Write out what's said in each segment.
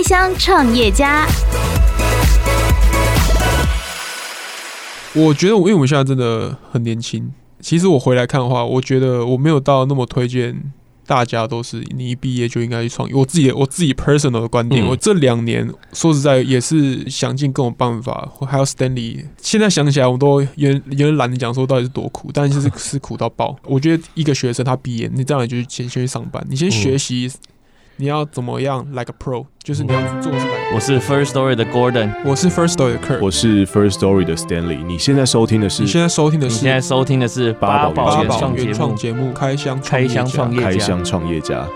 开箱创业家。我觉得我因为我们现在真的很年轻，其实我回来看的话，我觉得我没有到那么推荐。大家都是你一毕业就应该去创业。我自己我自己 personal 的观点，嗯、我这两年说实在也是想尽各种办法。还有 Stanley，现在想起来我都有点有点懒得讲说到底是多苦，但是是是苦到爆。我觉得一个学生他毕业，你这样你就先先去上班，你先学习。嗯你要怎么样，like a pro，就是你要做出来。我是 First Story 的 Gordon，我是 First Story 的 Kirk，我是 First Story 的 Stanley。你现在收听的是？你现在收听的是？你现在收听的是八宝原创节目《开箱开箱创业家》。开箱创业家。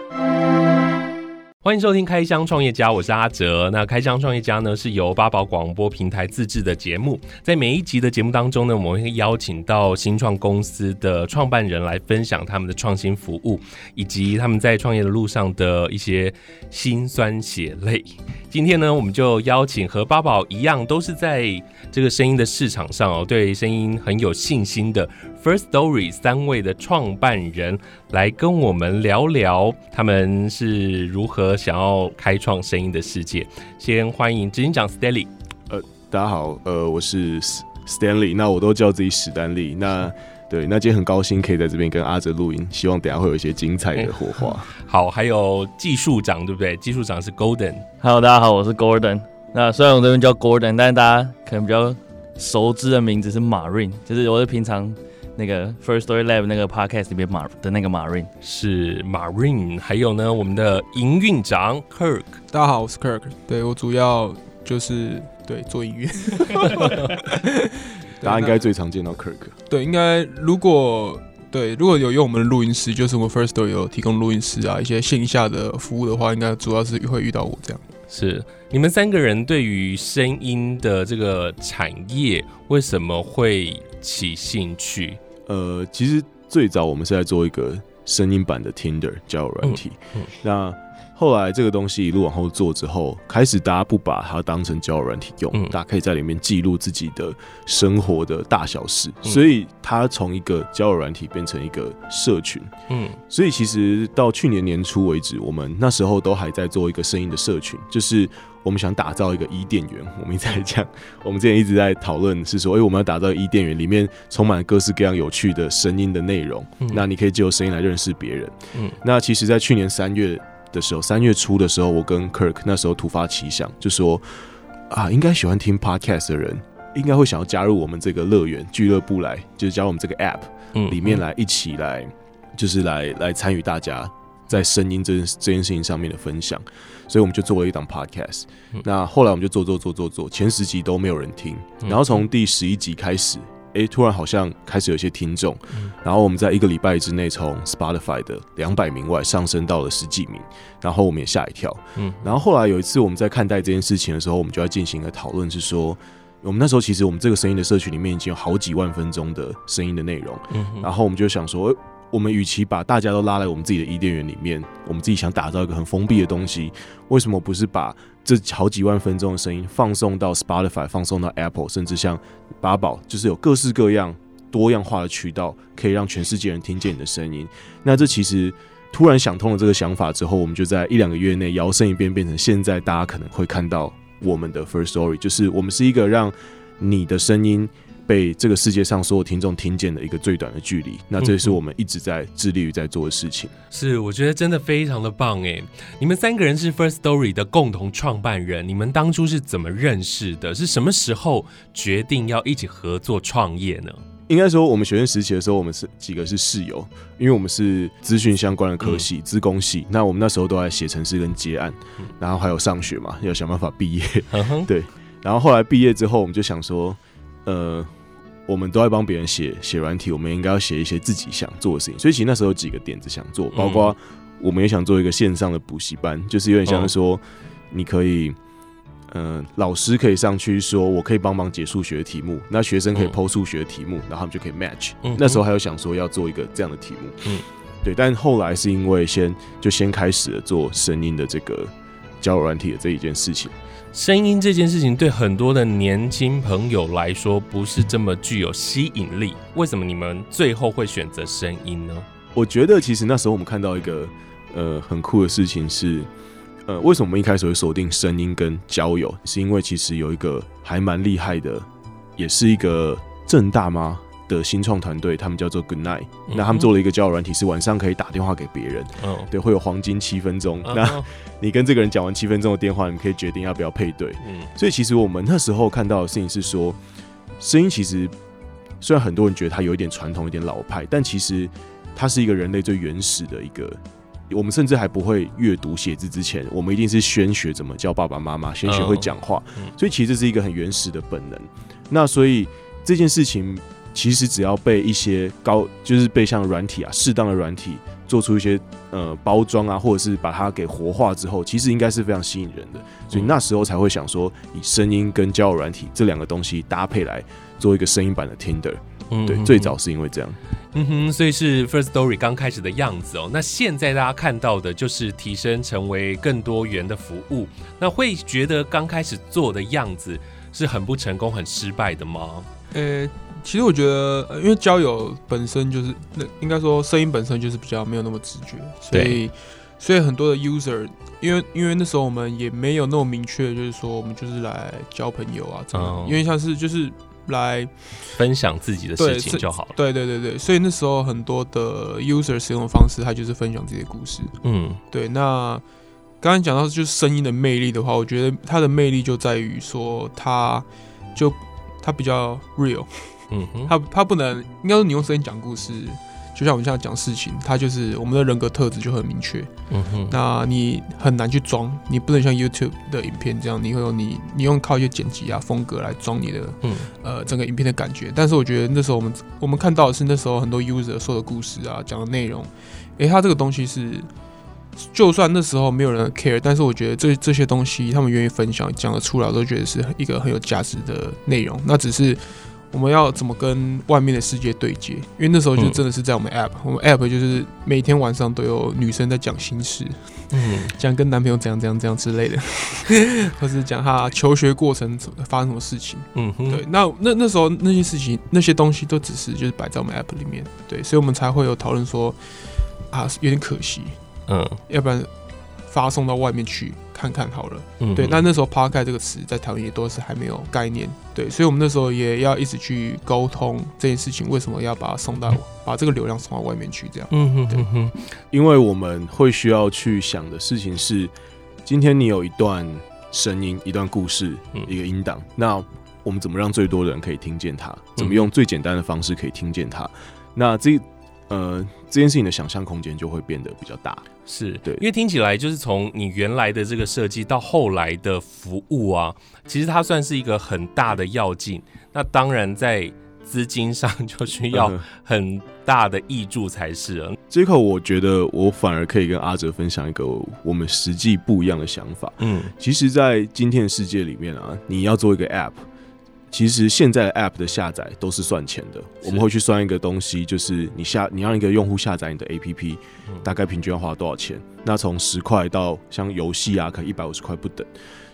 欢迎收听《开箱创业家》，我是阿哲。那《开箱创业家》呢，是由八宝广播平台自制的节目。在每一集的节目当中呢，我们会邀请到新创公司的创办人来分享他们的创新服务，以及他们在创业的路上的一些辛酸血泪。今天呢，我们就邀请和八宝一样，都是在这个声音的市场上哦，对声音很有信心的 First Story 三位的创办人来跟我们聊聊他们是如何。想要开创声音的世界，先欢迎执行长 Stanley。呃，大家好，呃，我是 Stanley，那我都叫自己史丹利。那对，那今天很高兴可以在这边跟阿哲录音，希望等下会有一些精彩的火花。欸、好，还有技术长对不对？技术长是 Golden。Hello，大家好，我是 Gordon。那虽然我这边叫 Gordon，但是大家可能比较熟知的名字是 Marine，就是我是平常。那个 First Story Lab 那个 podcast 里面马的那个 Marine 是 Marine，还有呢，我们的营运长 Kirk。大家好，我是 Kirk。对，我主要就是对做音乐。大家应该最常见到 Kirk。对，应该如果对如果有用我们的录音师，就是我们 First Story 有提供录音师啊，一些线下的服务的话，应该主要是会遇到我这样。是你们三个人对于声音的这个产业为什么会起兴趣？呃，其实最早我们是在做一个声音版的 Tinder 交友软体，嗯嗯、那后来这个东西一路往后做之后，开始大家不把它当成交友软体用，嗯、大家可以在里面记录自己的生活的大小事，嗯、所以它从一个交友软体变成一个社群，嗯，所以其实到去年年初为止，我们那时候都还在做一个声音的社群，就是。我们想打造一个伊甸园，我们一直在讲，我们之前一直在讨论是说，哎，我们要打造伊甸园，里面充满各式各样有趣的声音的内容。嗯、那你可以借由声音来认识别人。嗯，那其实，在去年三月的时候，三月初的时候，我跟 Kirk 那时候突发奇想，就说啊，应该喜欢听 Podcast 的人，应该会想要加入我们这个乐园俱乐部来，就是加入我们这个 App 里面来一起来，就是来来参与大家在声音这件这件事情上面的分享。所以我们就做了一档 podcast，那后来我们就做做做做做，前十集都没有人听，然后从第十一集开始，哎、欸，突然好像开始有些听众，然后我们在一个礼拜之内从 Spotify 的两百名外上升到了十几名，然后我们也吓一跳，嗯，然后后来有一次我们在看待这件事情的时候，我们就要进行一个讨论，是说我们那时候其实我们这个声音的社群里面已经有好几万分钟的声音的内容，然后我们就想说。我们与其把大家都拉来我们自己的伊甸园里面，我们自己想打造一个很封闭的东西，为什么不是把这好几万分钟的声音放送到 Spotify、放送到 Apple，甚至像八宝，就是有各式各样多样化的渠道，可以让全世界人听见你的声音？那这其实突然想通了这个想法之后，我们就在一两个月内摇身一变，变成现在大家可能会看到我们的 First Story，就是我们是一个让你的声音。被这个世界上所有听众听见的一个最短的距离，那这是我们一直在致力于在做的事情。是，我觉得真的非常的棒哎！你们三个人是 First Story 的共同创办人，你们当初是怎么认识的？是什么时候决定要一起合作创业呢？应该说，我们学生时期的时候，我们是几个是室友，因为我们是资讯相关的科系，资工系。那我们那时候都在写程式跟接案，然后还有上学嘛，要想办法毕业。对，然后后来毕业之后，我们就想说。呃，我们都在帮别人写写软体，我们应该要写一些自己想做的事情。所以其实那时候有几个点子想做，包括我们也想做一个线上的补习班，就是有点像是说，你可以，嗯、呃，老师可以上去说，我可以帮忙解数学的题目，那学生可以 po 数学的题目，然后他们就可以 match。那时候还有想说要做一个这样的题目，嗯，对。但后来是因为先就先开始了做声音的这个交友软体的这一件事情。声音这件事情对很多的年轻朋友来说不是这么具有吸引力，为什么你们最后会选择声音呢？我觉得其实那时候我们看到一个呃很酷的事情是，呃，为什么我们一开始会锁定声音跟交友？是因为其实有一个还蛮厉害的，也是一个郑大吗的新创团队，他们叫做 Good Night、嗯。那他们做了一个交友软体，是晚上可以打电话给别人。嗯，对，会有黄金七分钟。嗯、那你跟这个人讲完七分钟的电话，你可以决定要不要配对。嗯，所以其实我们那时候看到的事情是说，声音其实虽然很多人觉得它有一点传统、有点老派，但其实它是一个人类最原始的一个。我们甚至还不会阅读写字之前，我们一定是先学怎么叫爸爸妈妈，先学会讲话。所以其实这是一个很原始的本能。那所以这件事情其实只要被一些高，就是被像软体啊，适当的软体做出一些呃包装啊，或者是把它给活化之后，其实应该是非常吸引人的。所以那时候才会想说，以声音跟交友软体这两个东西搭配来做一个声音版的 Tinder。嗯，对，最早是因为这样。嗯哼，所以是 First Story 刚开始的样子哦。那现在大家看到的就是提升成为更多元的服务。那会觉得刚开始做的样子是很不成功、很失败的吗？呃、欸，其实我觉得，因为交友本身就是，那应该说声音本身就是比较没有那么直觉，所以所以很多的 user，因为因为那时候我们也没有那么明确，就是说我们就是来交朋友啊，这样、嗯，因为像是就是。来分享自己的事情就好了。对对对对，所以那时候很多的 user 使用的方式，他就是分享自己的故事。嗯，对。那刚刚讲到就是声音的魅力的话，我觉得它的魅力就在于说，它就它比较 real。嗯哼，他他不能，应该说你用声音讲故事。就像我们现在讲事情，他就是我们的人格特质就很明确。嗯哼，那你很难去装，你不能像 YouTube 的影片这样，你会有你你用靠一些剪辑啊风格来装你的，嗯呃整个影片的感觉。但是我觉得那时候我们我们看到的是那时候很多 user 说的故事啊，讲的内容，诶、欸，他这个东西是，就算那时候没有人 care，但是我觉得这这些东西他们愿意分享讲得出来，我都觉得是一个很有价值的内容。那只是。我们要怎么跟外面的世界对接？因为那时候就真的是在我们 app，、嗯、我们 app 就是每天晚上都有女生在讲心事，嗯，讲跟男朋友怎样怎样怎样之类的，或是讲他求学过程发生什么事情，嗯哼，对，那那那时候那些事情那些东西都只是就是摆在我们 app 里面，对，所以我们才会有讨论说啊，有点可惜，嗯，要不然发送到外面去。看看好了，嗯，对，那那时候 “podcast” 这个词在台湾也都是还没有概念，对，所以我们那时候也要一直去沟通这件事情，为什么要把它送到，嗯、把这个流量送到外面去，这样，嗯哼，对，嗯，因为我们会需要去想的事情是，今天你有一段声音、一段故事、嗯、一个音档，那我们怎么让最多的人可以听见它？怎么用最简单的方式可以听见它？那这。呃，这件事情的想象空间就会变得比较大，是对，因为听起来就是从你原来的这个设计到后来的服务啊，其实它算是一个很大的要进。那当然在资金上就需要很大的益助才是了。这一块我觉得我反而可以跟阿哲分享一个我们实际不一样的想法。嗯，其实，在今天的世界里面啊，你要做一个 App。其实现在的 App 的下载都是算钱的，我们会去算一个东西，就是你下你让一个用户下载你的 APP，大概平均要花多少钱？那从十块到像游戏啊，可能一百五十块不等。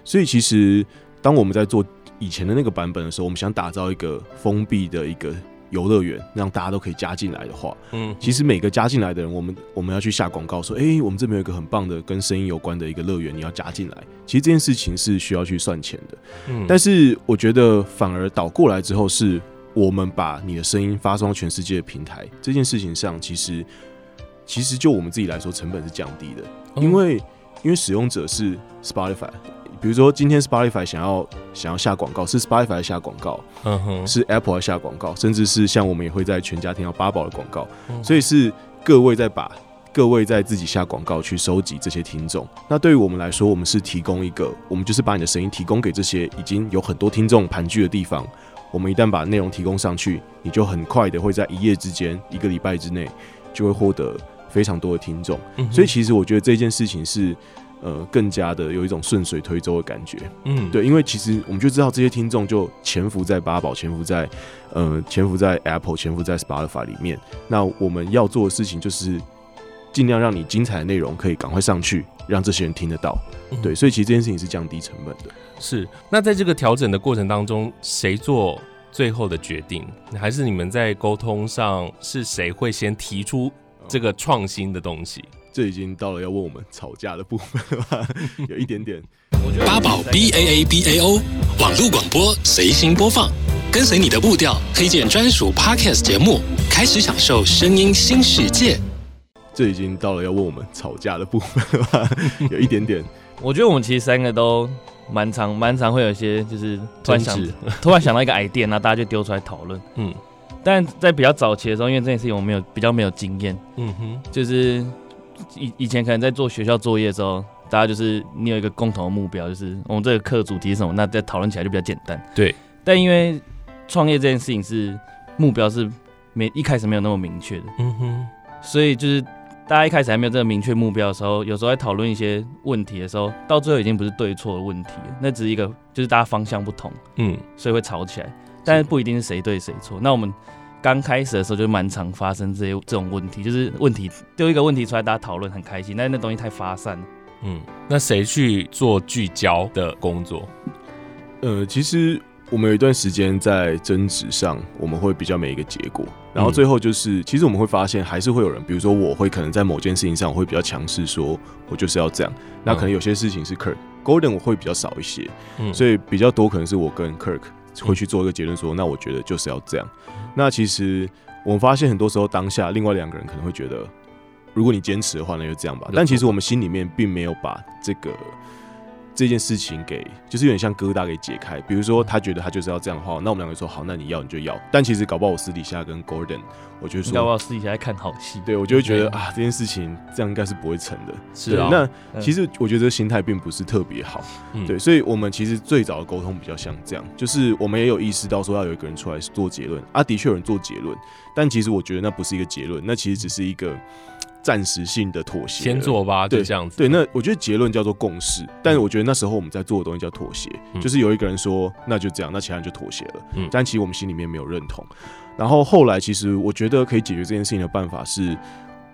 所以其实当我们在做以前的那个版本的时候，我们想打造一个封闭的一个。游乐园让大家都可以加进来的话，嗯，其实每个加进来的人，我们我们要去下广告说，哎、欸，我们这边有一个很棒的跟声音有关的一个乐园，你要加进来。其实这件事情是需要去算钱的，嗯，但是我觉得反而倒过来之后，是我们把你的声音发送到全世界的平台这件事情上，其实其实就我们自己来说，成本是降低的，因为因为使用者是 Spotify。比如说，今天 Spotify 想要想要下广告，是 Spotify 下广告，嗯哼，是 Apple 下广告，甚至是像我们也会在全家听到八宝的广告，所以是各位在把各位在自己下广告去收集这些听众。那对于我们来说，我们是提供一个，我们就是把你的声音提供给这些已经有很多听众盘踞的地方。我们一旦把内容提供上去，你就很快的会在一夜之间，一个礼拜之内就会获得非常多的听众。所以其实我觉得这件事情是。呃，更加的有一种顺水推舟的感觉，嗯，对，因为其实我们就知道这些听众就潜伏在八宝，潜伏在呃，潜伏在 Apple，潜伏在 Spotify 里面。那我们要做的事情就是尽量让你精彩的内容可以赶快上去，让这些人听得到。嗯、对，所以其实这件事情是降低成本的。是。那在这个调整的过程当中，谁做最后的决定？还是你们在沟通上是谁会先提出这个创新的东西？这已经到了要问我们吵架的部分了吧？有一点点。八宝 B A A B A O 网络广播随心播放，跟随你的步调，推荐专属 Podcast 节目，开始享受声音新世界。这已经到了要问我们吵架的部分了吧？有一点点。我觉得我们其实三个都蛮常、蛮常会有一些，就是突然想、突然想到一个 idea，然后大家就丢出来讨论。嗯，但在比较早期的时候，因为这件事情我们有比较没有经验。嗯哼，就是以以前可能在做学校作业的时候，大家就是你有一个共同的目标，就是我们这个课主题是什么，那在讨论起来就比较简单。对，但因为创业这件事情是目标是没一开始没有那么明确的。嗯哼，所以就是。大家一开始还没有这个明确目标的时候，有时候在讨论一些问题的时候，到最后已经不是对错的问题了，那只是一个就是大家方向不同，嗯，所以会吵起来，但是不一定是谁对谁错。那我们刚开始的时候就蛮常发生这些这种问题，就是问题丢一个问题出来，大家讨论很开心，但是那东西太发散了，嗯，那谁去做聚焦的工作？呃，其实。我们有一段时间在争执上，我们会比较没一个结果，然后最后就是，其实我们会发现还是会有人，比如说我会可能在某件事情上我会比较强势，说我就是要这样。那可能有些事情是 Kirk Golden 我会比较少一些，嗯所以比较多可能是我跟 Kirk 会去做一个结论，说那我觉得就是要这样。那其实我们发现很多时候当下另外两个人可能会觉得，如果你坚持的话，那就这样吧。但其实我们心里面并没有把这个。这件事情给就是有点像疙瘩给解开，比如说他觉得他就是要这样的话，那我们两个说好，那你要你就要。但其实搞不好我私底下跟 Gordon，我觉得说要不要私底下在看好戏，对我就会觉得啊，这件事情这样应该是不会成的。是啊，那其实我觉得心态并不是特别好，对，所以我们其实最早的沟通比较像这样，就是我们也有意识到说要有一个人出来做结论啊，的确有人做结论，但其实我觉得那不是一个结论，那其实只是一个。暂时性的妥协，先做吧，对，这样子。对，那我觉得结论叫做共识，但是我觉得那时候我们在做的东西叫妥协，嗯、就是有一个人说那就这样，那其他人就妥协了。嗯，但其实我们心里面没有认同。然后后来，其实我觉得可以解决这件事情的办法是，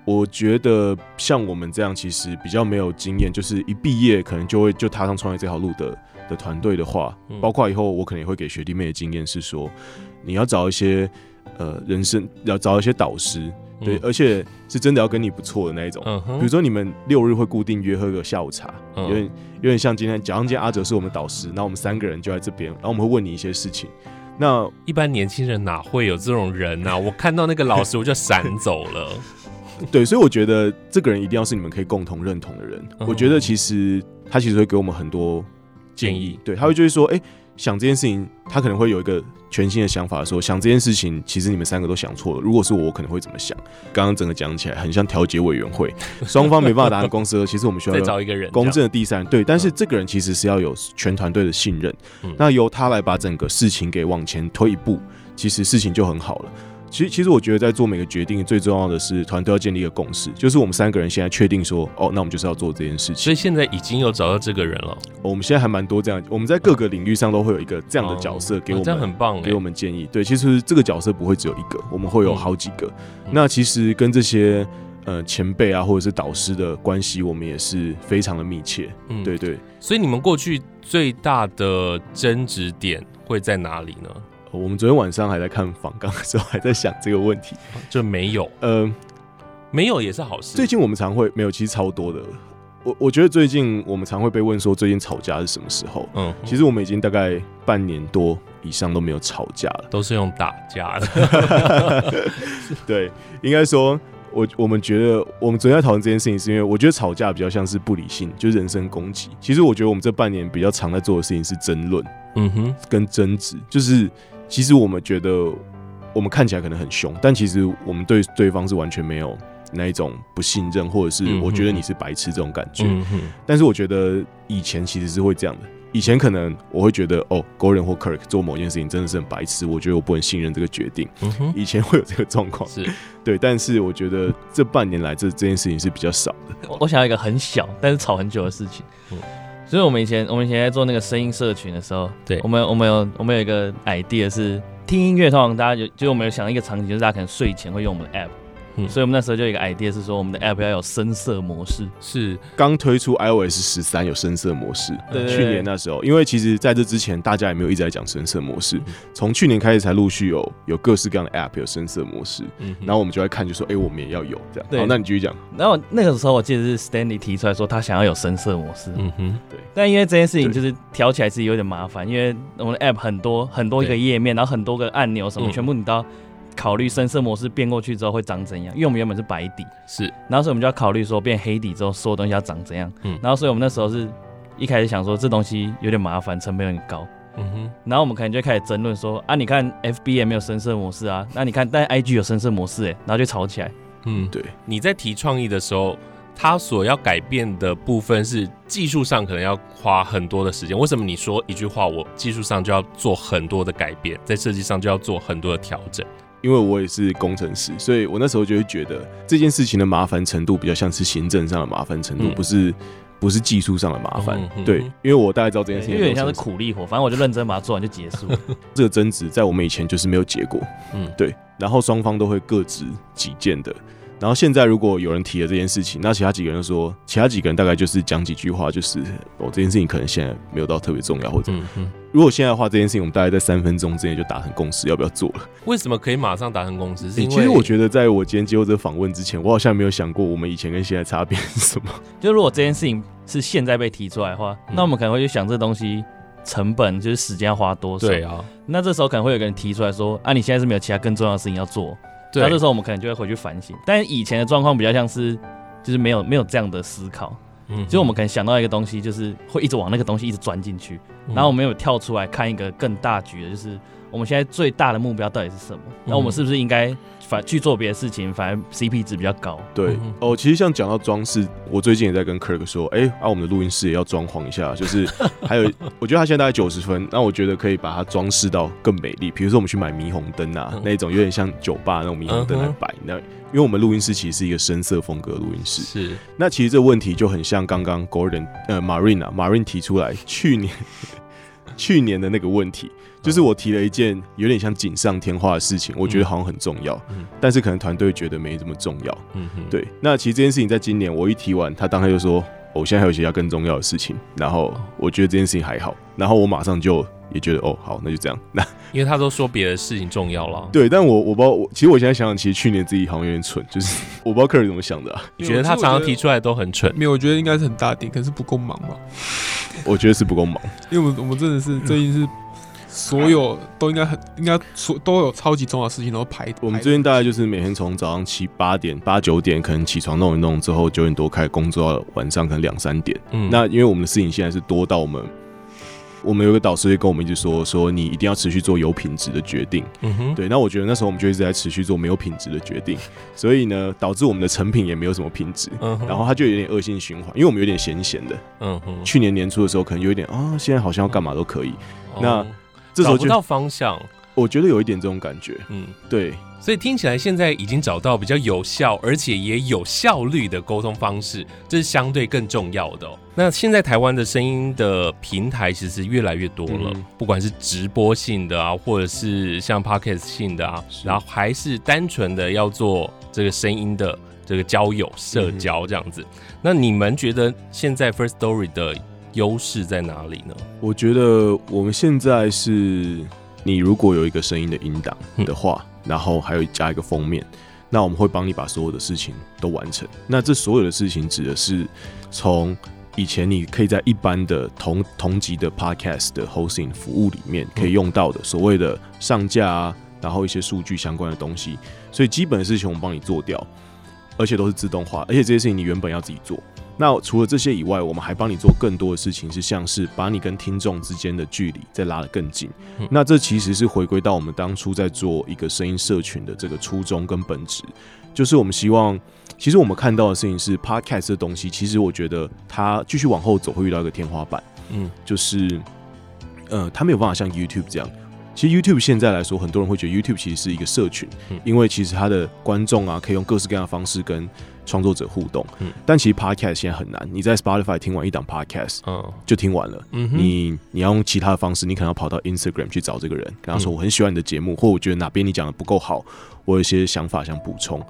我觉得像我们这样其实比较没有经验，就是一毕业可能就会就踏上创业这条路的的团队的话，包括以后我可能也会给学弟妹的经验是说，你要找一些呃人生要找一些导师。对，而且是真的要跟你不错的那一种。嗯。比如说你们六日会固定约喝个下午茶，有点有点像今天，假如今天阿哲是我们导师，那我们三个人就在这边，然后我们会问你一些事情。那一般年轻人哪会有这种人呢？我看到那个老师我就闪走了。对，所以我觉得这个人一定要是你们可以共同认同的人。我觉得其实他其实会给我们很多建议。对，他会就是说，哎。想这件事情，他可能会有一个全新的想法，说想这件事情，其实你们三个都想错了。如果是我，我可能会怎么想？刚刚整个讲起来很像调解委员会，双方没办法达成共识，其实我们需要找一个人公正的第三人。对，但是这个人其实是要有全团队的信任，那由他来把整个事情给往前推一步，其实事情就很好了。其实，其实我觉得在做每个决定，最重要的是团队要建立一个共识，就是我们三个人现在确定说，哦，那我们就是要做这件事情。所以现在已经有找到这个人了。我们现在还蛮多这样，我们在各个领域上都会有一个这样的角色给我们，这样很棒，给我们建议。对，其实这个角色不会只有一个，我们会有好几个。那其实跟这些呃前辈啊，或者是导师的关系，我们也是非常的密切。嗯，对对。所以你们过去最大的争执点会在哪里呢？我们昨天晚上还在看访刚的时候，还在想这个问题，就没有，呃，没有也是好事。最近我们常会没有，其实超多的。我我觉得最近我们常会被问说，最近吵架是什么时候？嗯，其实我们已经大概半年多以上都没有吵架了，都是用打架的。对，应该说，我我们觉得我们昨天在讨论这件事情，是因为我觉得吵架比较像是不理性，就是人身攻击。其实我觉得我们这半年比较常在做的事情是争论，嗯哼，跟争执，就是。其实我们觉得，我们看起来可能很凶，但其实我们对对方是完全没有那一种不信任，或者是我觉得你是白痴这种感觉。嗯。但是我觉得以前其实是会这样的，以前可能我会觉得哦，Gordon 或 Kirk 做某件事情真的是很白痴，我觉得我不能信任这个决定。嗯。以前会有这个状况，是对。但是我觉得这半年来这这件事情是比较少的。我想要一个很小但是吵很久的事情。嗯。所以我们以前，我们以前在做那个声音社群的时候，对，我们我们有我们有一个 idea 是听音乐，通常大家就就我们有想一个场景，就是大家可能睡前会用我们的 app，嗯，所以我们那时候就有一个 idea 是说，我们的 app 要有深色模式。是刚推出 iOS 十三有深色模式，对，去年那时候，因为其实在这之前，大家也没有一直在讲深色模式，从去年开始才陆续有有各式各样的 app 有深色模式。嗯，然后我们就来看，就说，哎，我们也要有这样。对，好，那你继续讲。然后那个时候我记得是 Stanley 提出来说，他想要有深色模式。嗯哼，对。但因为这件事情就是调起来是有点麻烦，因为我们的 app 很多很多一个页面，然后很多个按钮什么，全部你都要。考虑深色模式变过去之后会长怎样？因为我们原本是白底，是，然后所以我们就要考虑说变黑底之后所有东西要长怎样。嗯，然后所以我们那时候是一开始想说这东西有点麻烦，成本有点高。嗯哼，然后我们可能就开始争论说啊，你看 FB 也没有深色模式啊，那你看但 IG 有深色模式哎，然后就吵起来。嗯，对。你在提创意的时候，它所要改变的部分是技术上可能要花很多的时间。为什么你说一句话，我技术上就要做很多的改变，在设计上就要做很多的调整？因为我也是工程师，所以我那时候就会觉得这件事情的麻烦程度比较像是行政上的麻烦程度，嗯、不是不是技术上的麻烦。嗯、对，因为我大概知道这件事情有点像是苦力活，反正我就认真把它做完就结束。这个争执在我们以前就是没有结果，嗯，对，然后双方都会各执己见的。然后现在如果有人提了这件事情，那其他几个人就说，其他几个人大概就是讲几句话，就是哦，这件事情可能现在没有到特别重要，或者，嗯、如果现在的话，这件事情我们大概在三分钟之内就达成共识，要不要做了？为什么可以马上达成共识？是因为其实我觉得，在我今天接受这个访问之前，我好像没有想过我们以前跟现在差别是什么。就如果这件事情是现在被提出来的话，嗯、那我们可能会去想这东西成本就是时间要花多少？对啊，那这时候可能会有个人提出来说，啊，你现在是没有其他更重要的事情要做。那这时候我们可能就会回去反省，但以前的状况比较像是，就是没有没有这样的思考，嗯，就我们可能想到一个东西，就是会一直往那个东西一直钻进去，然后我们有跳出来看一个更大局的，就是。我们现在最大的目标到底是什么？那我们是不是应该反去做别的事情？反而 CP 值比较高。对哦，其实像讲到装饰，我最近也在跟 Kirk 说，哎、欸，啊，我们的录音室也要装潢一下，就是还有，我觉得他现在大概九十分，那我觉得可以把它装饰到更美丽。比如说我们去买霓虹灯啊，那种有点像酒吧那种霓虹灯来摆。那因为我们录音室其实是一个深色风格录音室，是。那其实这个问题就很像刚刚 Gordon 呃 Marina Marina 提出来去年去年的那个问题。就是我提了一件有点像锦上添花的事情，我觉得好像很重要，嗯、但是可能团队觉得没这么重要。嗯，对。那其实这件事情在今年我一提完，他当时就说：“我现在还有其他更重要的事情。”然后我觉得这件事情还好，然后我马上就也觉得：“哦，好，那就这样。”那因为他都说别的事情重要了。对，但我我不知道，我其实我现在想想，其实去年自己好像有点蠢，就是我不知道客人怎么想的、啊。你觉得他常常提出来都很蠢？没有，我觉得应该是很大点，可是不够忙吧？我觉得是不够忙，因为我们我们真的是最近是。所有都应该很应该所都有超级重要的事情都排。我们最近大概就是每天从早上七八点八九点可能起床弄一弄之后九点多开始工作，到晚上可能两三点。嗯，那因为我们的事情现在是多到我们，我们有个导师会跟我们一直说说你一定要持续做有品质的决定。嗯哼，对。那我觉得那时候我们就一直在持续做没有品质的决定，所以呢导致我们的成品也没有什么品质。嗯，然后它就有点恶性循环，因为我们有点闲闲的。嗯哼，去年年初的时候可能有一点啊，现在好像要干嘛都可以。那这时候找不到方向，我觉得有一点这种感觉。嗯，对，所以听起来现在已经找到比较有效，而且也有效率的沟通方式，这是相对更重要的哦。那现在台湾的声音的平台其实越来越多了，嗯、不管是直播性的啊，或者是像 Podcast 性的啊，是然后还是单纯的要做这个声音的这个交友社交这样子。嗯、那你们觉得现在 First Story 的优势在哪里呢？我觉得我们现在是，你如果有一个声音的音档的话，嗯、然后还有加一个封面，那我们会帮你把所有的事情都完成。那这所有的事情指的是从以前你可以在一般的同同级的 podcast 的 hosting 服务里面可以用到的所谓的上架啊，然后一些数据相关的东西，所以基本的事情我们帮你做掉，而且都是自动化，而且这些事情你原本要自己做。那除了这些以外，我们还帮你做更多的事情，是像是把你跟听众之间的距离再拉得更近。嗯、那这其实是回归到我们当初在做一个声音社群的这个初衷跟本质，就是我们希望，其实我们看到的事情是 Podcast 的东西，其实我觉得它继续往后走会遇到一个天花板，嗯，就是，呃，它没有办法像 YouTube 这样。其实 YouTube 现在来说，很多人会觉得 YouTube 其实是一个社群，嗯、因为其实它的观众啊，可以用各式各样的方式跟创作者互动。嗯、但其实 Podcast 现在很难，你在 Spotify 听完一档 Podcast，嗯，就听完了。嗯、你你要用其他的方式，你可能要跑到 Instagram 去找这个人，跟他说我很喜欢你的节目，嗯、或我觉得哪边你讲的不够好，我有一些想法想补充。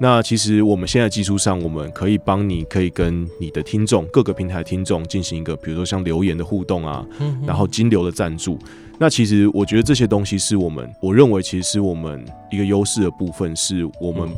那其实我们现在技术上，我们可以帮你，可以跟你的听众各个平台的听众进行一个，比如说像留言的互动啊，然后金流的赞助。那其实我觉得这些东西是我们，我认为其实是我们一个优势的部分，是我们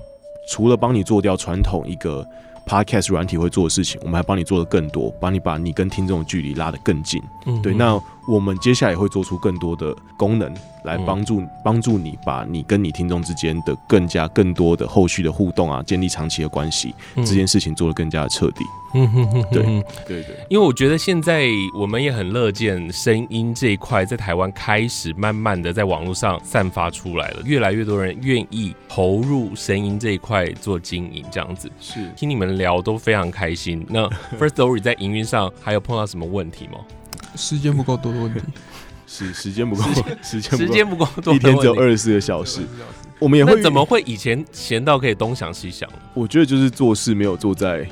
除了帮你做掉传统一个 podcast 软体会做的事情，我们还帮你做的更多，帮你把你跟听众的距离拉得更近。嗯对，那我们接下来也会做出更多的功能。来帮助帮助你，把你跟你听众之间的更加更多的后续的互动啊，建立长期的关系，这件事情做得更加的彻底。嗯哼哼，对对对，因为我觉得现在我们也很乐见声音这一块在台湾开始慢慢的在网络上散发出来了，越来越多人愿意投入声音这一块做经营，这样子是听你们聊都非常开心。那 First Story 在营运上还有碰到什么问题吗？时间不够多的问题。时时间不够，时间 时间不够，一天只有二十四个小时。我们也会怎么会以前闲到可以东想西想？我觉得就是做事没有做在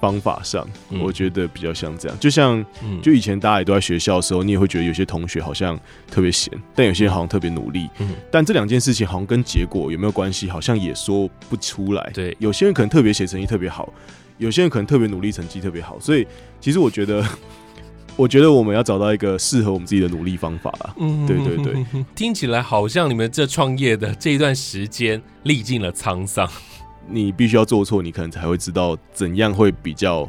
方法上，我觉得比较像这样。就像就以前大家也都在学校的时候，你也会觉得有些同学好像特别闲，但有些人好像特别努力。嗯但这两件事情好像跟结果有没有关系，好像也说不出来。对，有些人可能特别写成绩特别好，有些人可能特别努力成绩特别好。所以其实我觉得。我觉得我们要找到一个适合我们自己的努力方法啦！嗯，对对对，听起来好像你们这创业的这一段时间历尽了沧桑。你必须要做错，你可能才会知道怎样会比较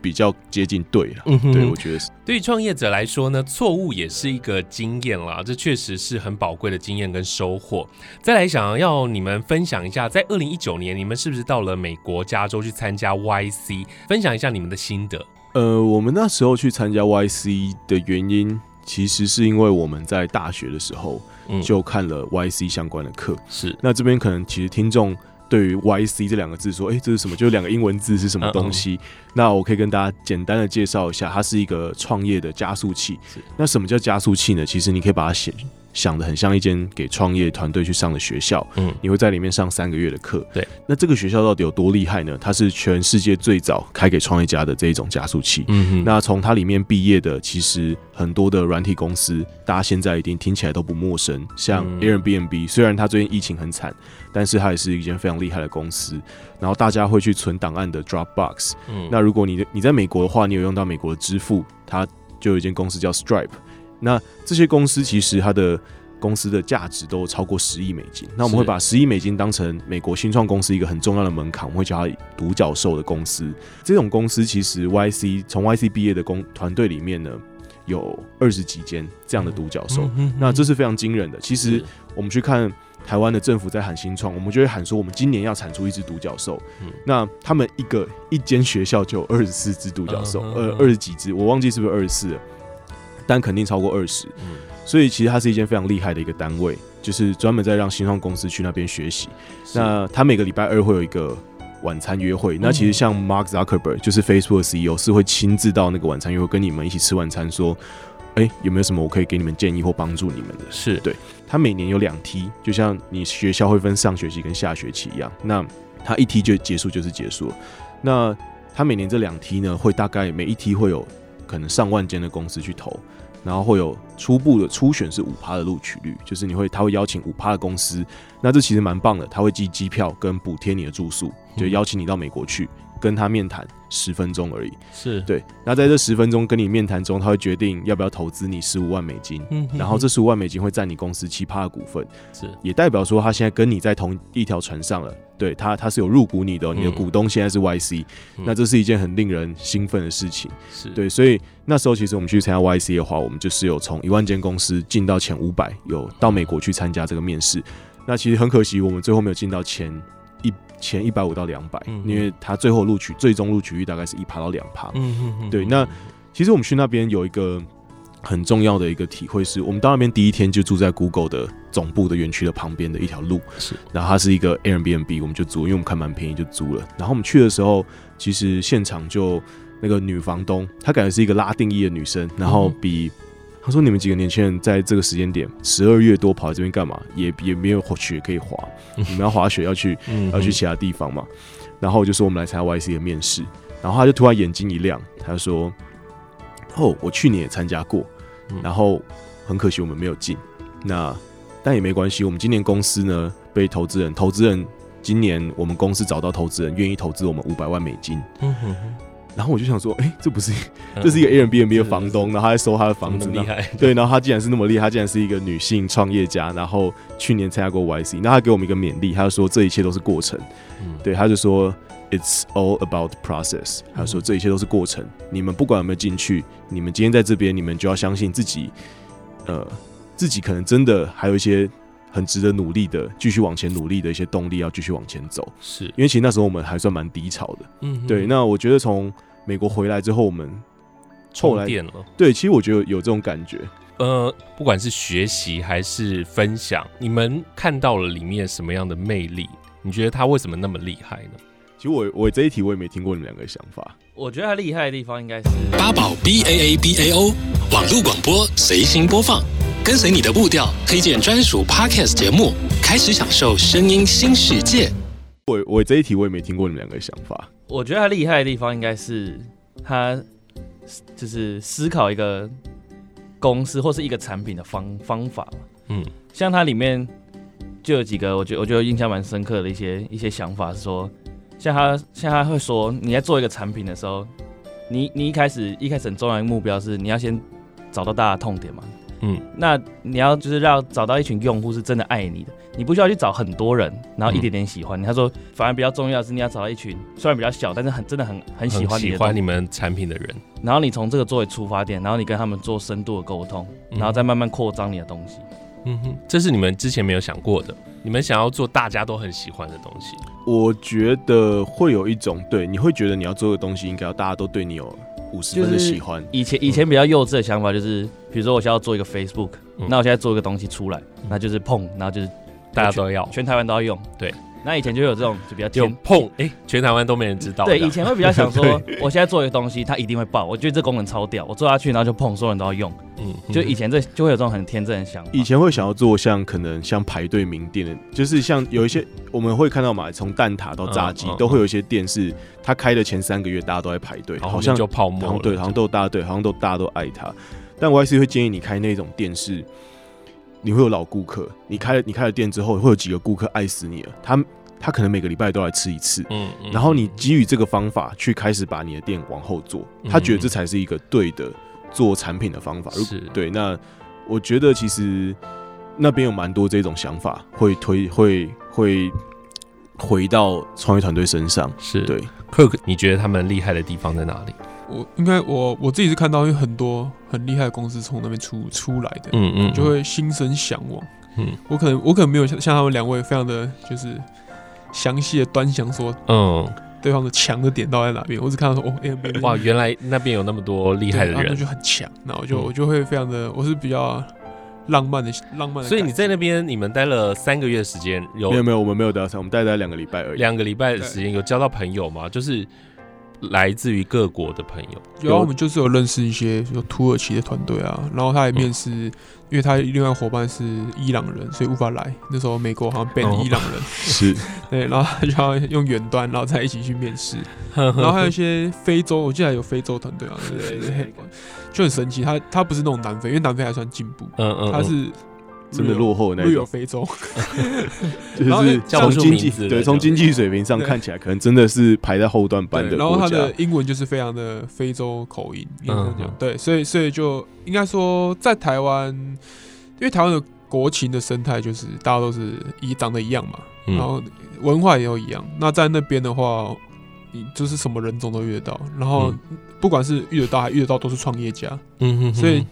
比较接近对了。对，我觉得是。对于创业者来说呢，错误也是一个经验啦，这确实是很宝贵的经验跟收获。再来想要你们分享一下，在二零一九年，你们是不是到了美国加州去参加 YC？分享一下你们的心得。呃，我们那时候去参加 YC 的原因，其实是因为我们在大学的时候就看了 YC 相关的课。是、嗯，那这边可能其实听众对于 YC 这两个字说，哎、欸，这是什么？就是两个英文字是什么东西？嗯嗯，那我可以跟大家简单的介绍一下，它是一个创业的加速器。是，那什么叫加速器呢？其实你可以把它写。想的很像一间给创业团队去上的学校，嗯，你会在里面上三个月的课，对。那这个学校到底有多厉害呢？它是全世界最早开给创业家的这一种加速器，嗯哼。那从它里面毕业的，其实很多的软体公司，大家现在一定听起来都不陌生，像 Airbnb，虽然它最近疫情很惨，但是它也是一间非常厉害的公司。然后大家会去存档案的 Dropbox，嗯，那如果你你在美国的话，你有用到美国的支付，它就有一间公司叫 Stripe。那这些公司其实它的公司的价值都超过十亿美金。那我们会把十亿美金当成美国新创公司一个很重要的门槛，我们会叫它独角兽的公司。这种公司其实 YC 从 YC 毕业的公团队里面呢，有二十几间这样的独角兽。那这是非常惊人的。其实我们去看台湾的政府在喊新创，我们就会喊说我们今年要产出一只独角兽。那他们一个一间学校就有二十四只独角兽，呃，二十几只，我忘记是不是二十四了。但肯定超过二十，嗯，所以其实它是一间非常厉害的一个单位，就是专门在让新创公司去那边学习。那他每个礼拜二会有一个晚餐约会，那其实像 Mark Zuckerberg 就是 Facebook 的 CEO 是会亲自到那个晚餐约会跟你们一起吃晚餐，说，哎，有没有什么我可以给你们建议或帮助你们的？是对。他每年有两梯，就像你学校会分上学期跟下学期一样，那他一梯就结束就是结束了。那他每年这两梯呢，会大概每一梯会有。可能上万间的公司去投，然后会有初步的初选是五趴的录取率，就是你会他会邀请五趴的公司，那这其实蛮棒的，他会寄机票跟补贴你的住宿，就邀请你到美国去。跟他面谈十分钟而已，是。对。那在这十分钟跟你面谈中，他会决定要不要投资你十五万美金，嗯，然后这十五万美金会占你公司七趴的股份，是，也代表说他现在跟你在同一条船上了，对他他是有入股你的，你的股东现在是 YC，那这是一件很令人兴奋的事情，是对。所以那时候其实我们去参加 YC 的话，我们就是有从一万间公司进到前五百，有到美国去参加这个面试。那其实很可惜，我们最后没有进到前。前一百五到两百，因为他最后录取最终录取率大概是一趴到两趴。嗯嗯嗯。对，那其实我们去那边有一个很重要的一个体会是，我们到那边第一天就住在 Google 的总部的园区的旁边的一条路。是。然后它是一个 Airbnb，我们就租，因为我们看蛮便宜就租了。然后我们去的时候，其实现场就那个女房东，她感觉是一个拉定义的女生，然后比。她说：“你们几个年轻人在这个时间点，十二月多跑来这边干嘛？也也没有雪可以滑，你们要滑雪要去要去其他地方嘛？然后我就说我们来参加 YC 的面试，然后她就突然眼睛一亮，她说：‘哦，我去年也参加过，然后很可惜我们没有进。那但也没关系，我们今年公司呢被投资人投资人今年我们公司找到投资人，愿意投资我们五百万美金。嗯哼哼。然后我就想说，哎、欸，这不是，这是一个 Airbnb 的房东，然后他在收他的房子，厉害。对，然后他竟然是那么厉害，他竟然是一个女性创业家，然后去年参加过 YC，那他给我们一个勉励，他就说这一切都是过程。嗯、对，他就说 It's all about process，他说这一切都是过程。嗯、你们不管有没有进去，你们今天在这边，你们就要相信自己，呃，自己可能真的还有一些很值得努力的，继续往前努力的一些动力，要继续往前走。是因为其实那时候我们还算蛮低潮的。嗯，对。那我觉得从美国回来之后，我们充电了。对，其实我觉得有这种感觉。呃，不管是学习还是分享，你们看到了里面什么样的魅力？你觉得他为什么那么厉害呢？其实我我这一题我也没听过你们两个想法。我觉得他厉害的地方应该是八宝 B A A B A O 网络广播随心播放，跟随你的步调，推荐专属 Podcast 节目，开始享受声音新世界。我我这一题我也没听过你们两个想法。我觉得他厉害的地方应该是他就是思考一个公司或是一个产品的方方法。嗯，像它里面就有几个，我觉得我觉得印象蛮深刻的一些一些想法是说，像他像他会说，你在做一个产品的时候，你你一开始一开始很重要的目标是你要先找到大家的痛点嘛。嗯，那你要就是要找到一群用户是真的爱你的。你不需要去找很多人，然后一点点喜欢你。他说，反而比较重要的是你要找到一群虽然比较小，但是很真的很很喜欢你喜欢你们产品的人。然后你从这个作为出发点，然后你跟他们做深度的沟通，然后再慢慢扩张你的东西。嗯哼，这是你们之前没有想过的。你们想要做大家都很喜欢的东西。我觉得会有一种对，你会觉得你要做的东西应该要大家都对你有五十分的喜欢。以前以前比较幼稚的想法就是，比如说我现在要做一个 Facebook，那我现在做一个东西出来，那就是碰，然后就是。大家都要，全台湾都要用。对，那以前就有这种就比较就碰，哎、欸，全台湾都没人知道。对，以前会比较想说，我现在做一个东西，它一定会爆。我觉得这功能超屌，我做下去，然后就碰，所有人都要用。嗯，就以前这就会有这种很天真的想法。以前会想要做像可能像排队名店的，就是像有一些我们会看到嘛，从蛋挞到炸鸡，都会有一些店是它开的前三个月大家都在排队，好像就泡沫，对，好像都大家对，好像都大家都爱它。但我还是会建议你开那种店是。你会有老顾客，你开了你开了店之后，会有几个顾客爱死你了。他他可能每个礼拜都来吃一次，嗯，嗯，然后你基于这个方法去开始把你的店往后做，他觉得这才是一个对的做产品的方法。是，对。那我觉得其实那边有蛮多这种想法，会推会会回到创业团队身上。是对。Kirk，你觉得他们厉害的地方在哪里？我应该我我自己是看到有很多很厉害的公司从那边出出来的，嗯嗯，就会心生向往。嗯，我可能我可能没有像像他们两位非常的就是详细的端详说，嗯，对方的强的点到在哪边。我只看到说哦，哎，哇，原来那边有那么多厉害的人，就很强。那我就我就会非常的，我是比较浪漫的浪漫的。所以你在那边你们待了三个月的时间，有没有没有？我们没有待三，我们待了两个礼拜而已。两个礼拜的时间有交到朋友吗？就是。来自于各国的朋友，然后我们就是有认识一些有土耳其的团队啊，然后他也面试，嗯、因为他另外伙伴是伊朗人，所以无法来。那时候美国好像 ban 伊朗人，是对，然后他就要用远端，然后再一起去面试。然后还有一些非洲，我记得还有非洲团队啊，对对对，就很神奇。他他不是那种南非，因为南非还算进步，嗯嗯，他是。真的落后那种，有非洲，就是从经济对从经济水平上看起来，可能真的是排在后段班的。然后他的英文就是非常的非洲口音，嗯，对，所以所以就应该说，在台湾，因为台湾的国情的生态就是大家都是一长得一样嘛，然后文化也都一样。那在那边的话，你就是什么人种都遇得到，然后不管是遇得到还遇得到，都是创业家，嗯哼，所以。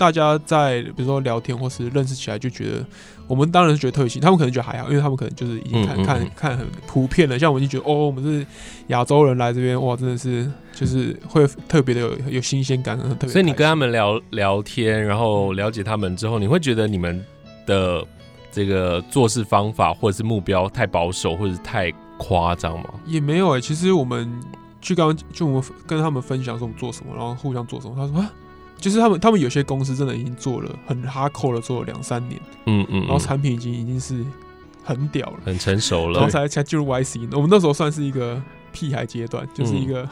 大家在比如说聊天或是认识起来，就觉得我们当然是觉得特别新，他们可能觉得还好，因为他们可能就是已经看嗯嗯嗯看看很普遍了。像我们就觉得哦，我们是亚洲人来这边，哇，真的是就是会特别的有有新鲜感，特别。所以你跟他们聊聊天，然后了解他们之后，你会觉得你们的这个做事方法或者是目标太保守，或者是太夸张吗？也没有哎、欸，其实我们去刚刚就我们跟他们分享说我们做什么，然后互相做什么，他说啊。就是他们，他们有些公司真的已经做了很哈扣了，做了两三年，嗯嗯，然后产品已经已经是很屌了，很成熟了，然后才才进入 YC。我们那时候算是一个屁孩阶段，就是一个、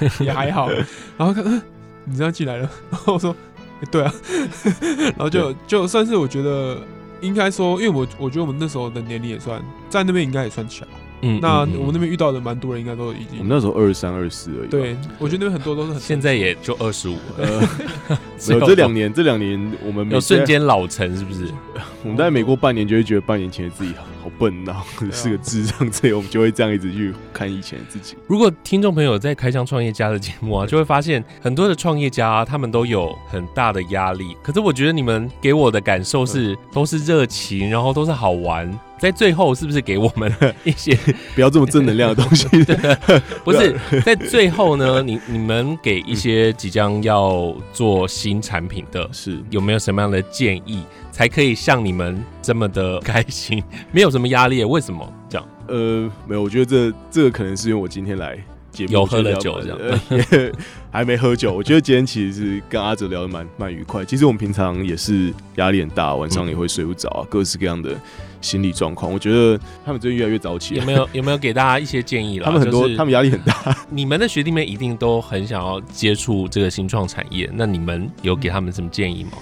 嗯、也还好。然后看，嗯，你这样进来了，然后我说，欸、对啊，然后就就算是我觉得应该说，因为我我觉得我们那时候的年龄也算在那边应该也算强，嗯，那我们那边遇到的蛮多人，应该都已经。我们那时候二三二四而已。对，我觉得那边很多都是很。现在也就二十五。呃，没有这两年，这两年我们有瞬间老成，是不是？我们在美国半年，就会觉得半年前的自己好笨呐，是个智障，所以我们就会这样一直去看以前的自己。如果听众朋友在开箱创业家的节目啊，就会发现很多的创业家啊，他们都有很大的压力。可是我觉得你们给我的感受是，都是热情，然后都是好玩。在最后是不是给我们 一些不要这么正能量的东西？不是，在最后呢，你你们给一些即将要做新产品的，是有没有什么样的建议，才可以像你们这么的开心，没有什么压力？为什么这样？呃，没有，我觉得这这个可能是因为我今天来节目有喝了酒，这样、呃、还没喝酒。我觉得今天其实是跟阿哲聊的蛮蛮愉快。其实我们平常也是压力很大，晚上也会睡不着、啊，各式各样的。心理状况，我觉得他们最近越来越早起。有没有有没有给大家一些建议了？他们很多，他们压力很大。你们的学弟妹一定都很想要接触这个新创产业，那你们有给他们什么建议吗？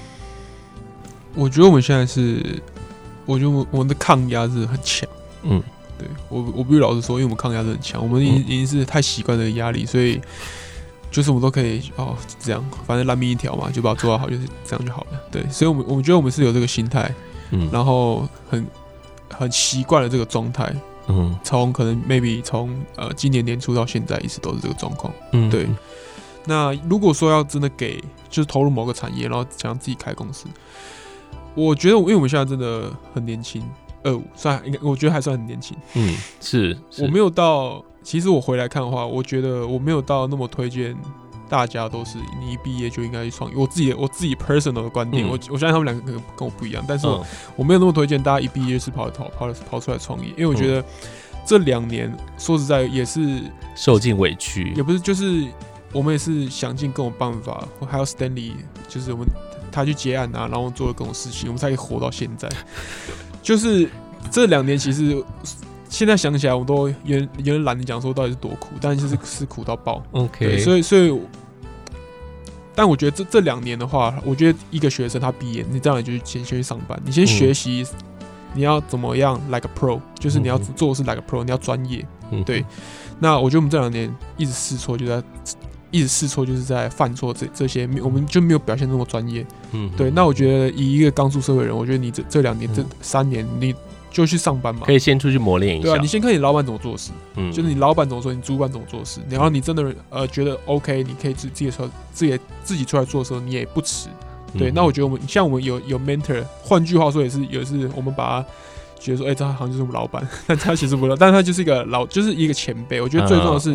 我觉得我们现在是，我觉得我们的抗压是很强。嗯，对我我必须老实说，因为我们抗压是很强，我们已经已经是太习惯这个压力，所以就是我们都可以哦这样，反正烂命一条嘛，就把它做好，就是这样就好了。对，所以我们我们觉得我们是有这个心态，嗯，然后很。很习惯了这个状态，嗯，从可能 maybe 从呃今年年初到现在一直都是这个状况，嗯，对。那如果说要真的给，就是投入某个产业，然后想要自己开公司，我觉得，因为我们现在真的很年轻，二五算应该，我觉得还算很年轻，嗯，是，是。我没有到，其实我回来看的话，我觉得我没有到那么推荐。大家都是你一毕业就应该去创业。我自己我自己 personal 的观点，嗯、我我相信他们两个可能跟我不一样，但是我，我没有那么推荐大家一毕业是跑跑跑跑出来创业，因为我觉得这两年说实在也是受尽委屈，也不是就是我们也是想尽各种办法，还有 Stanley 就是我们他去接案啊，然后做了各种事情，我们才可以活到现在。就是这两年其实。现在想起来，我都有点有点懒得讲说到底是多苦，但是是 是苦到爆。OK，所以所以，但我觉得这这两年的话，我觉得一个学生他毕业，你这样就先先去上班，你先学习你要怎么样 like a pro，就是你要做的是 like a pro，你要专业。对，那我觉得我们这两年一直试错，就在一直试错，就是在犯错这这些，我们就没有表现那么专业。嗯，对。那我觉得以一个刚出社会的人，我觉得你这这两年这三年你。就去上班嘛，可以先出去磨练一下。对啊，你先看你老板怎么做事，嗯，就是你老板怎么说，你主管怎么做事。然后你真的呃觉得 OK，你可以自自己出自己自己出来做的时候，你也不迟。对，那我觉得我们像我们有有 mentor，换句话说也是也是我们把他觉得说，哎，这好像就是我们老板，但他其实不知道，但他就是一个老，就是一个前辈。我觉得最重要的是，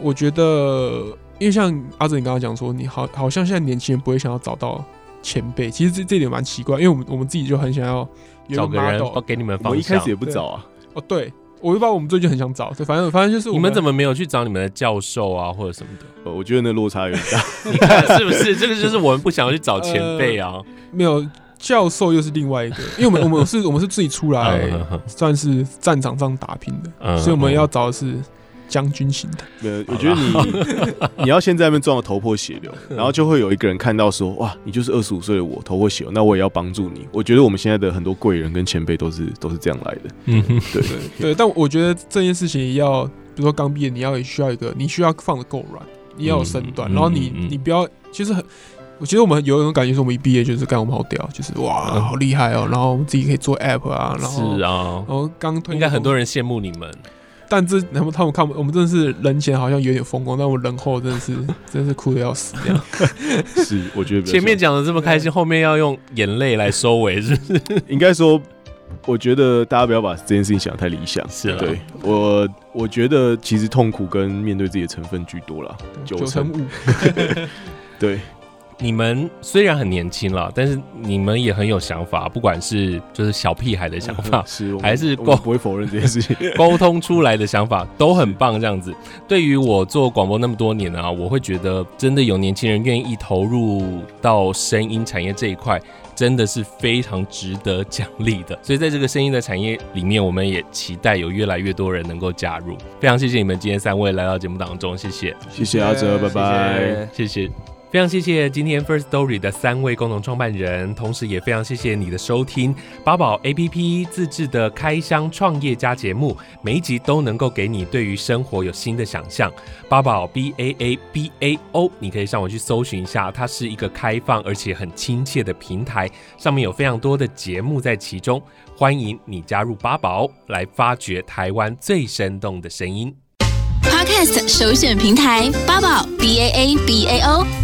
我觉得因为像阿哲你刚刚讲说，你好好像现在年轻人不会想要找到前辈，其实这这点蛮奇怪，因为我们我们自己就很想要。找个人给你们方向。我一开始也不找啊。哦，对，我就把我们最近很想找，对，反正反正就是你们怎么没有去找你们的教授啊，或者什么的？我觉得那落差有点大，你看是不是？这个就是 我们不想要去找前辈啊。没有教授又是另外一个，因为我们我们是我们是自己出来，算是战场上打拼的，所以我们要找的是。将军型的，呃，我觉得你 你要先在那边撞的头破血流，然后就会有一个人看到说，哇，你就是二十五岁的我，头破血流，那我也要帮助你。我觉得我们现在的很多贵人跟前辈都是都是这样来的，嗯，对。对对。但我觉得这件事情要，比如说刚毕业，你要需要一个，你需要放的够软，你要有身段，然后你你不要，其实很，我其实我们有一种感觉，是我们一毕业就是干我们好屌，就是哇，好厉害哦，然后我们自己可以做 app 啊，然后是啊，然后刚推，应该很多人羡慕你们。但这他们他们看我们真的是人前好像有点风光，但我人后真的是 真的是哭的要死这样。是，我觉得前面讲的这么开心，后面要用眼泪来收尾，是不是？应该说，我觉得大家不要把这件事情想得太理想。是啊，对我我觉得其实痛苦跟面对自己的成分居多了，九成五。对。你们虽然很年轻了，但是你们也很有想法，不管是就是小屁孩的想法，是还是沟不会否认这件事情，沟通出来的想法都很棒。这样子，对于我做广播那么多年啊，我会觉得真的有年轻人愿意投入到声音产业这一块，真的是非常值得奖励的。所以在这个声音的产业里面，我们也期待有越来越多人能够加入。非常谢谢你们今天三位来到节目当中，谢谢，谢谢阿哲，拜拜，谢谢。非常谢谢今天 First Story 的三位共同创办人，同时也非常谢谢你的收听。八宝 APP 自制的开箱创业家节目，每一集都能够给你对于生活有新的想象。八宝 B A A B A O，你可以上网去搜寻一下，它是一个开放而且很亲切的平台，上面有非常多的节目在其中。欢迎你加入八宝，来发掘台湾最生动的声音。Podcast 首选平台八宝 B A A B A O。